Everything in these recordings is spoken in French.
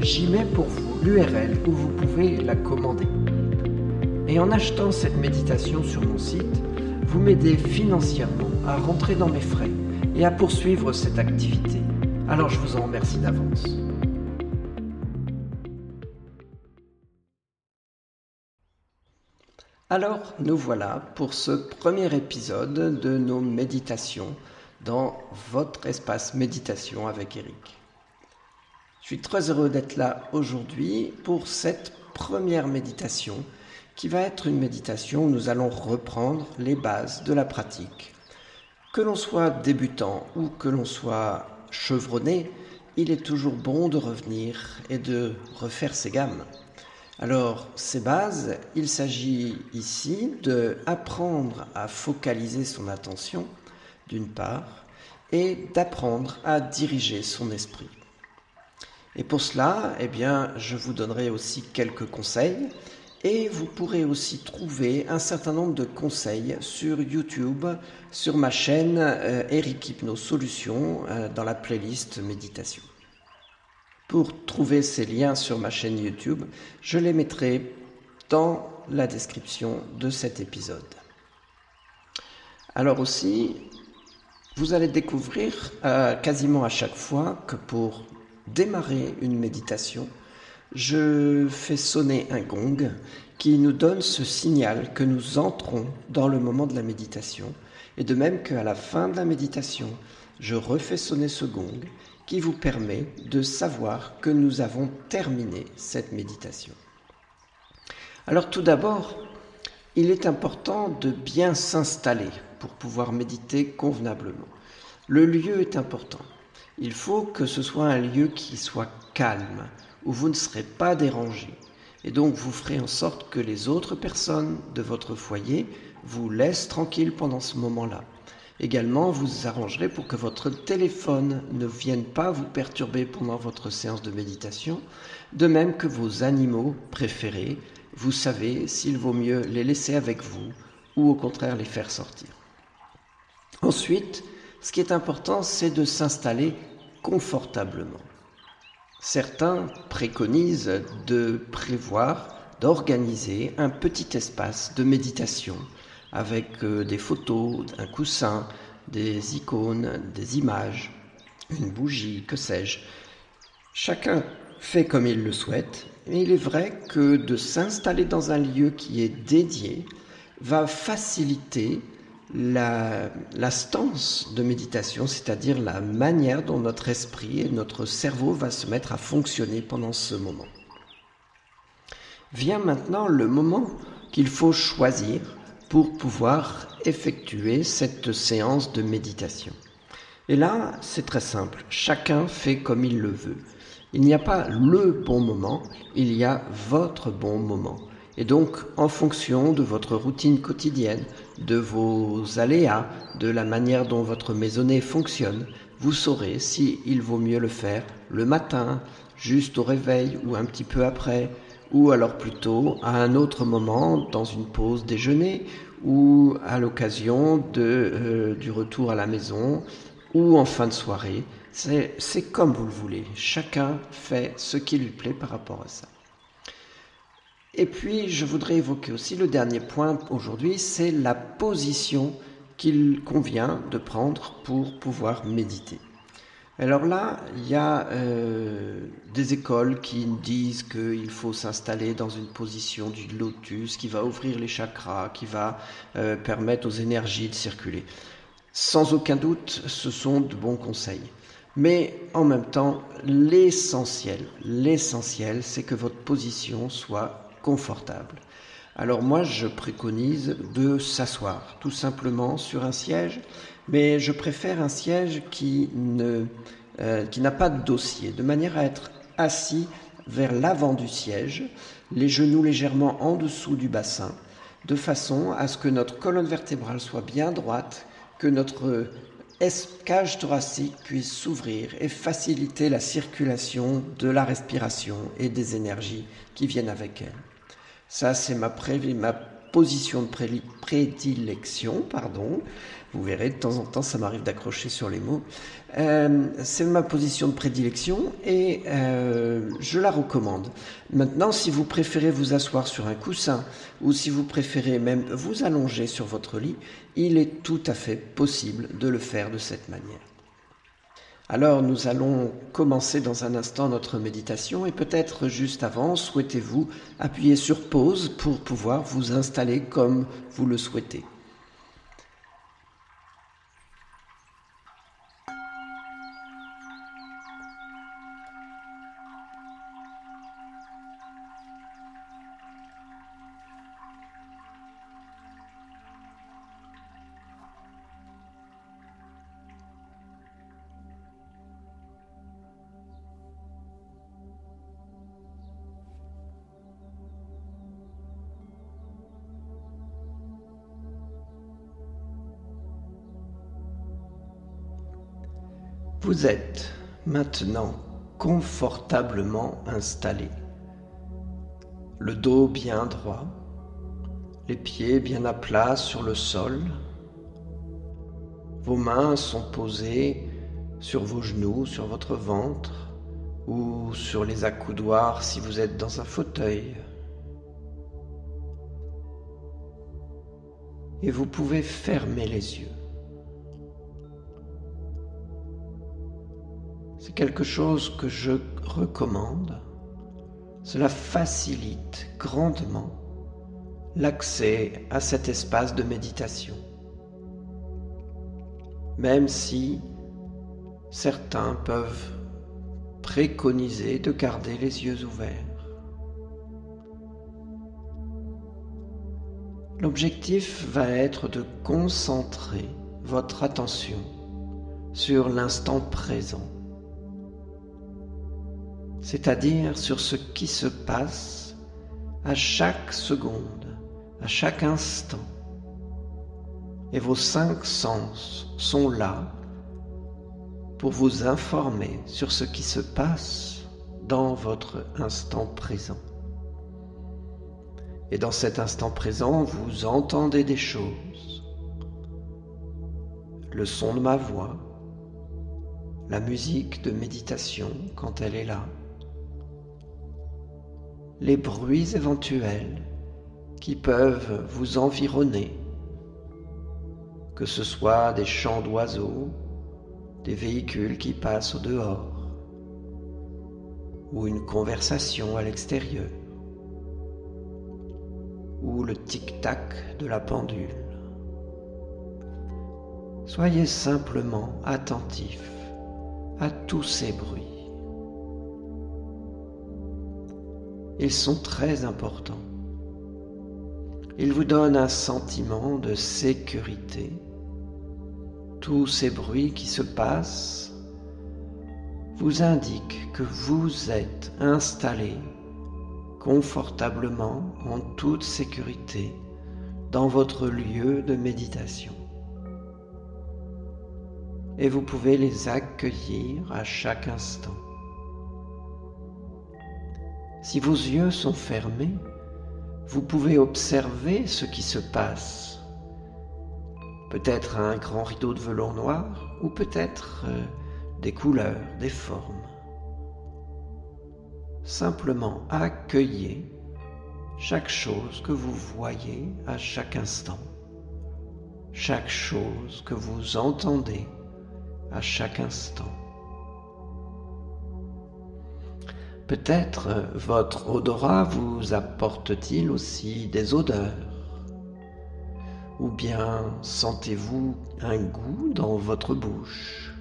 j'y mets pour vous l'URL où vous pouvez la commander. Et en achetant cette méditation sur mon site, vous m'aidez financièrement à rentrer dans mes frais et à poursuivre cette activité. Alors je vous en remercie d'avance. Alors nous voilà pour ce premier épisode de nos méditations dans votre espace méditation avec Eric. Je suis très heureux d'être là aujourd'hui pour cette première méditation qui va être une méditation où nous allons reprendre les bases de la pratique. Que l'on soit débutant ou que l'on soit chevronné, il est toujours bon de revenir et de refaire ses gammes. Alors, ces bases, il s'agit ici de apprendre à focaliser son attention, d'une part, et d'apprendre à diriger son esprit. Et pour cela, eh bien, je vous donnerai aussi quelques conseils et vous pourrez aussi trouver un certain nombre de conseils sur YouTube, sur ma chaîne euh, Eric Hypno Solutions euh, dans la playlist méditation. Pour trouver ces liens sur ma chaîne YouTube, je les mettrai dans la description de cet épisode. Alors aussi, vous allez découvrir euh, quasiment à chaque fois que pour démarrer une méditation, je fais sonner un gong qui nous donne ce signal que nous entrons dans le moment de la méditation. Et de même qu'à la fin de la méditation, je refais sonner ce gong qui vous permet de savoir que nous avons terminé cette méditation. Alors tout d'abord, il est important de bien s'installer pour pouvoir méditer convenablement. Le lieu est important. Il faut que ce soit un lieu qui soit calme, où vous ne serez pas dérangé. Et donc vous ferez en sorte que les autres personnes de votre foyer vous laissent tranquille pendant ce moment-là. Également, vous arrangerez pour que votre téléphone ne vienne pas vous perturber pendant votre séance de méditation, de même que vos animaux préférés, vous savez s'il vaut mieux les laisser avec vous ou au contraire les faire sortir. Ensuite, ce qui est important, c'est de s'installer confortablement. Certains préconisent de prévoir, d'organiser un petit espace de méditation avec euh, des photos, un coussin, des icônes, des images, une bougie, que sais-je. Chacun fait comme il le souhaite, et il est vrai que de s'installer dans un lieu qui est dédié va faciliter la, stance de méditation, c'est-à-dire la manière dont notre esprit et notre cerveau va se mettre à fonctionner pendant ce moment. Vient maintenant le moment qu'il faut choisir pour pouvoir effectuer cette séance de méditation. Et là, c'est très simple, chacun fait comme il le veut. Il n'y a pas le bon moment, il y a votre bon moment. Et donc, en fonction de votre routine quotidienne, de vos aléas, de la manière dont votre maisonnée fonctionne, vous saurez si il vaut mieux le faire le matin, juste au réveil ou un petit peu après, ou alors plutôt à un autre moment, dans une pause déjeuner, ou à l'occasion euh, du retour à la maison, ou en fin de soirée. C'est comme vous le voulez. Chacun fait ce qui lui plaît par rapport à ça. Et puis, je voudrais évoquer aussi le dernier point aujourd'hui, c'est la position qu'il convient de prendre pour pouvoir méditer. Alors là, il y a euh, des écoles qui disent qu'il faut s'installer dans une position du lotus qui va ouvrir les chakras, qui va euh, permettre aux énergies de circuler. Sans aucun doute, ce sont de bons conseils. Mais en même temps, l'essentiel, l'essentiel, c'est que votre position soit Alors moi, je préconise de s'asseoir tout simplement sur un siège, mais je préfère un siège qui euh, qui n'a pas de dossier, de manière à être assis vers l'avant du siège, les genoux légèrement en dessous du bassin, de façon à ce que notre colonne vertébrale soit bien droite, que notre cage thoracique puisse s'ouvrir et faciliter la circulation de la respiration et des énergies qui viennent avec elle. Ça, c'est ma, position de prédilection, pardon. Vous verrez, de temps en temps, ça m'arrive d'accrocher sur les mots. Euh, c'est ma position de prédilection et euh, je la recommande. Maintenant, si vous préférez vous asseoir sur un coussin ou si vous préférez même vous allonger sur votre lit, il est tout à fait possible de le faire de cette manière. Alors nous allons commencer dans un instant notre méditation et peut-être juste avant, souhaitez-vous appuyer sur pause pour pouvoir vous installer comme vous le souhaitez. Vous êtes maintenant confortablement installé, le dos bien droit, les pieds bien à plat sur le sol, vos mains sont posées sur vos genoux, sur votre ventre ou sur les accoudoirs si vous êtes dans un fauteuil. Et vous pouvez fermer les yeux. C'est quelque chose que je recommande. Cela facilite grandement l'accès à cet espace de méditation. Même si certains peuvent préconiser de garder les yeux ouverts. L'objectif va être de concentrer votre attention sur l'instant présent c'est-à-dire sur ce qui se passe à chaque seconde, à chaque instant. Et vos cinq sens sont là pour vous informer sur ce qui se passe dans votre instant présent. Et dans cet instant présent, vous entendez des choses. Le son de ma voix, la musique de méditation quand elle est là, les bruits éventuels qui peuvent vous environner, que ce soit des chants d'oiseaux, des véhicules qui passent au dehors, ou une conversation à l'extérieur, ou le tic-tac de la pendule. Soyez simplement attentif à tous ces bruits. Ils sont très importants. Ils vous donnent un sentiment de sécurité. Tous ces bruits qui se passent vous indiquent que vous êtes installé confortablement en toute sécurité dans votre lieu de méditation. Et vous pouvez les accueillir à chaque instant. Si vos yeux sont fermés, vous pouvez observer ce qui se passe. Peut-être un grand rideau de velours noir ou peut-être euh, des couleurs, des formes. Simplement accueillez chaque chose que vous voyez à chaque instant, chaque chose que vous entendez à chaque instant. Peut-être votre odorat vous apporte-t-il aussi des odeurs? Ou bien sentez-vous un goût dans votre bouche?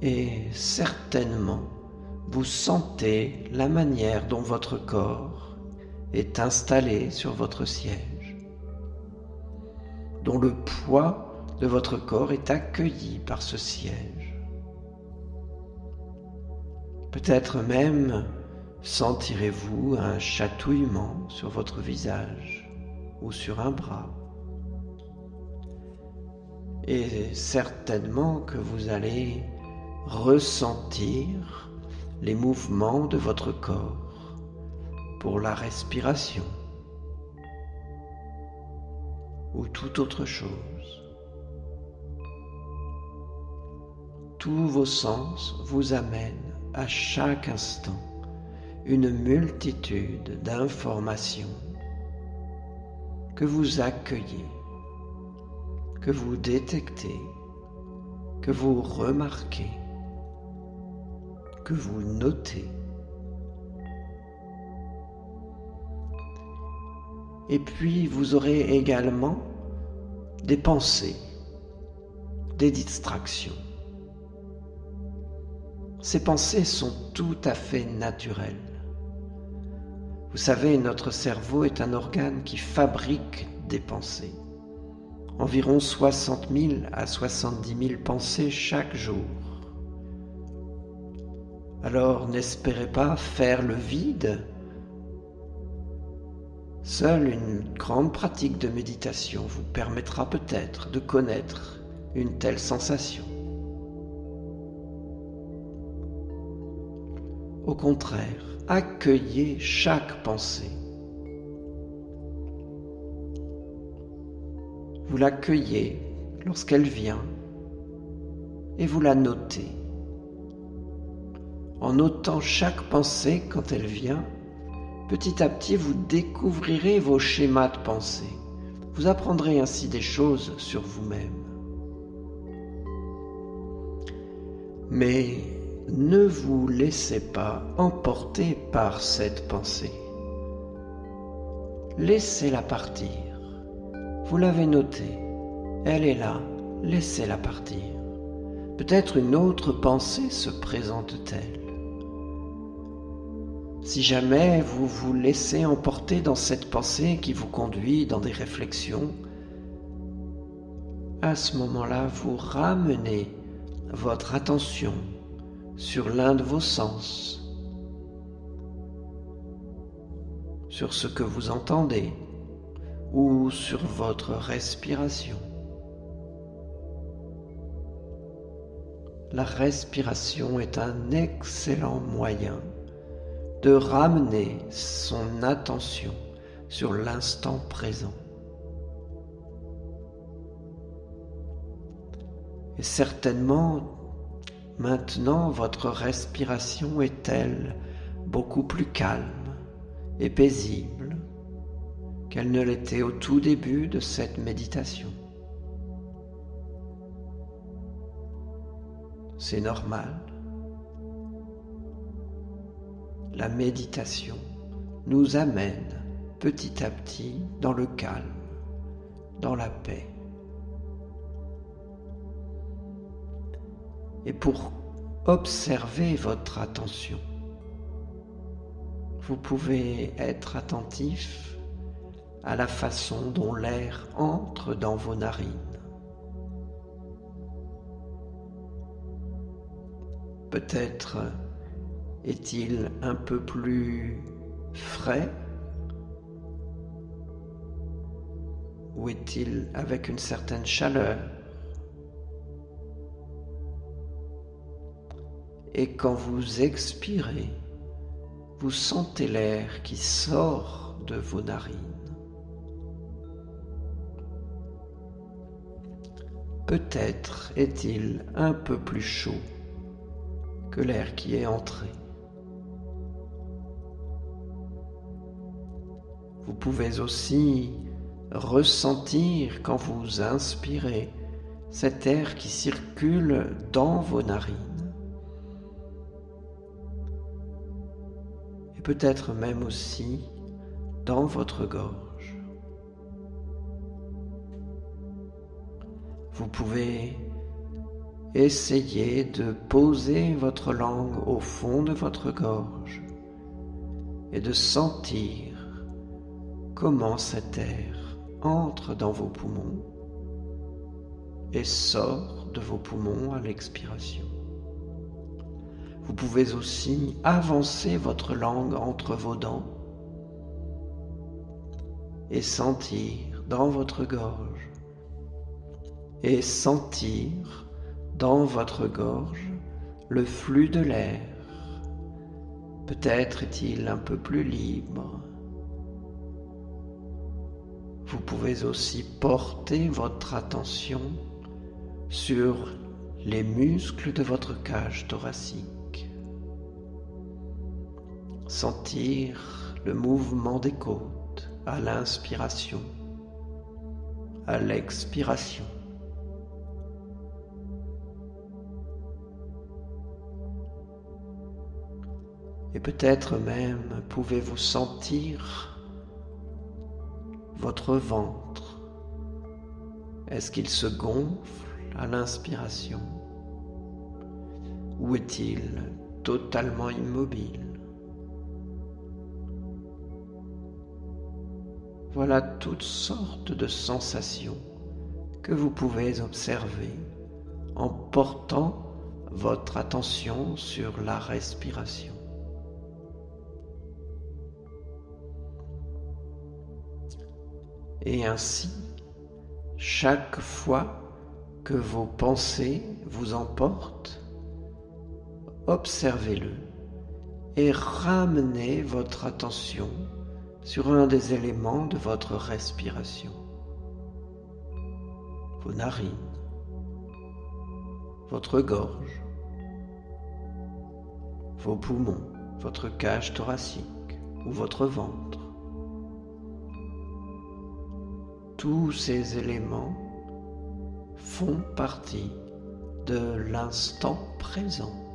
Et certainement, vous sentez la manière dont votre corps est installé sur votre siège, dont le poids de votre corps est accueilli par ce siège. Peut-être même sentirez-vous un chatouillement sur votre visage ou sur un bras. Et certainement que vous allez ressentir les mouvements de votre corps pour la respiration ou toute autre chose. Tous vos sens vous amènent à chaque instant une multitude d'informations que vous accueillez, que vous détectez, que vous remarquez que vous notez. Et puis vous aurez également des pensées, des distractions. Ces pensées sont tout à fait naturelles. Vous savez, notre cerveau est un organe qui fabrique des pensées. Environ 60 000 à 70 000 pensées chaque jour. Alors n'espérez pas faire le vide. Seule une grande pratique de méditation vous permettra peut-être de connaître une telle sensation. Au contraire, accueillez chaque pensée. Vous l'accueillez lorsqu'elle vient et vous la notez. En notant chaque pensée quand elle vient, petit à petit vous découvrirez vos schémas de pensée. Vous apprendrez ainsi des choses sur vous-même. Mais ne vous laissez pas emporter par cette pensée. Laissez-la partir. Vous l'avez notée. Elle est là. Laissez-la partir. Peut-être une autre pensée se présente-t-elle. Si jamais vous vous laissez emporter dans cette pensée qui vous conduit dans des réflexions, à ce moment-là, vous ramenez votre attention sur l'un de vos sens, sur ce que vous entendez ou sur votre respiration. La respiration est un excellent moyen de ramener son attention sur l'instant présent. Et certainement, maintenant, votre respiration est-elle beaucoup plus calme et paisible qu'elle ne l'était au tout début de cette méditation. C'est normal la méditation nous amène petit à petit dans le calme, dans la paix. Et pour observer votre attention, vous pouvez être attentif à la façon dont l'air entre dans vos narines. Peut-être est-il un peu plus frais Ou est-il avec une certaine chaleur? Et quand vous expirez, vous sentez l'air qui sort de vos narines. Peut-être est-il un peu plus chaud que l'air qui est entré. Vous pouvez aussi ressentir quand vous inspirez cet air qui circule dans vos narines. Peut-être même aussi dans votre gorge. Vous pouvez essayer de poser votre langue au fond de votre gorge et de sentir comment cet air entre dans vos poumons et sort de vos poumons à l'expiration. Vous pouvez aussi avancer votre langue entre vos dents et sentir dans votre gorge et sentir dans votre gorge le flux de l'air. Peut-être est-il un peu plus libre. Vous pouvez aussi porter votre attention sur les muscles de votre cage thoracique. Sentir le mouvement des côtes à l'inspiration, à l'expiration. Et peut-être même pouvez-vous sentir votre ventre. Est-ce qu'il se gonfle à l'inspiration Ou est-il totalement immobile? Voilà toutes sortes de sensations que vous pouvez observer en portant votre attention sur la respiration. Et ainsi, chaque fois que vos pensées vous emportent, observez-le et ramenez votre attention sur un des éléments de votre respiration. Vos narines, votre gorge, vos poumons, votre cage thoracique ou votre ventre. Tous ces éléments font partie de l'instant présent.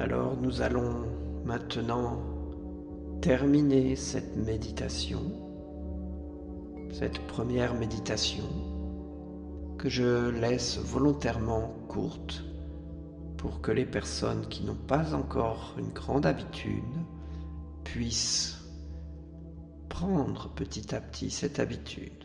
Alors nous allons maintenant terminer cette méditation, cette première méditation que je laisse volontairement courte pour que les personnes qui n'ont pas encore une grande habitude puissent prendre petit à petit cette habitude.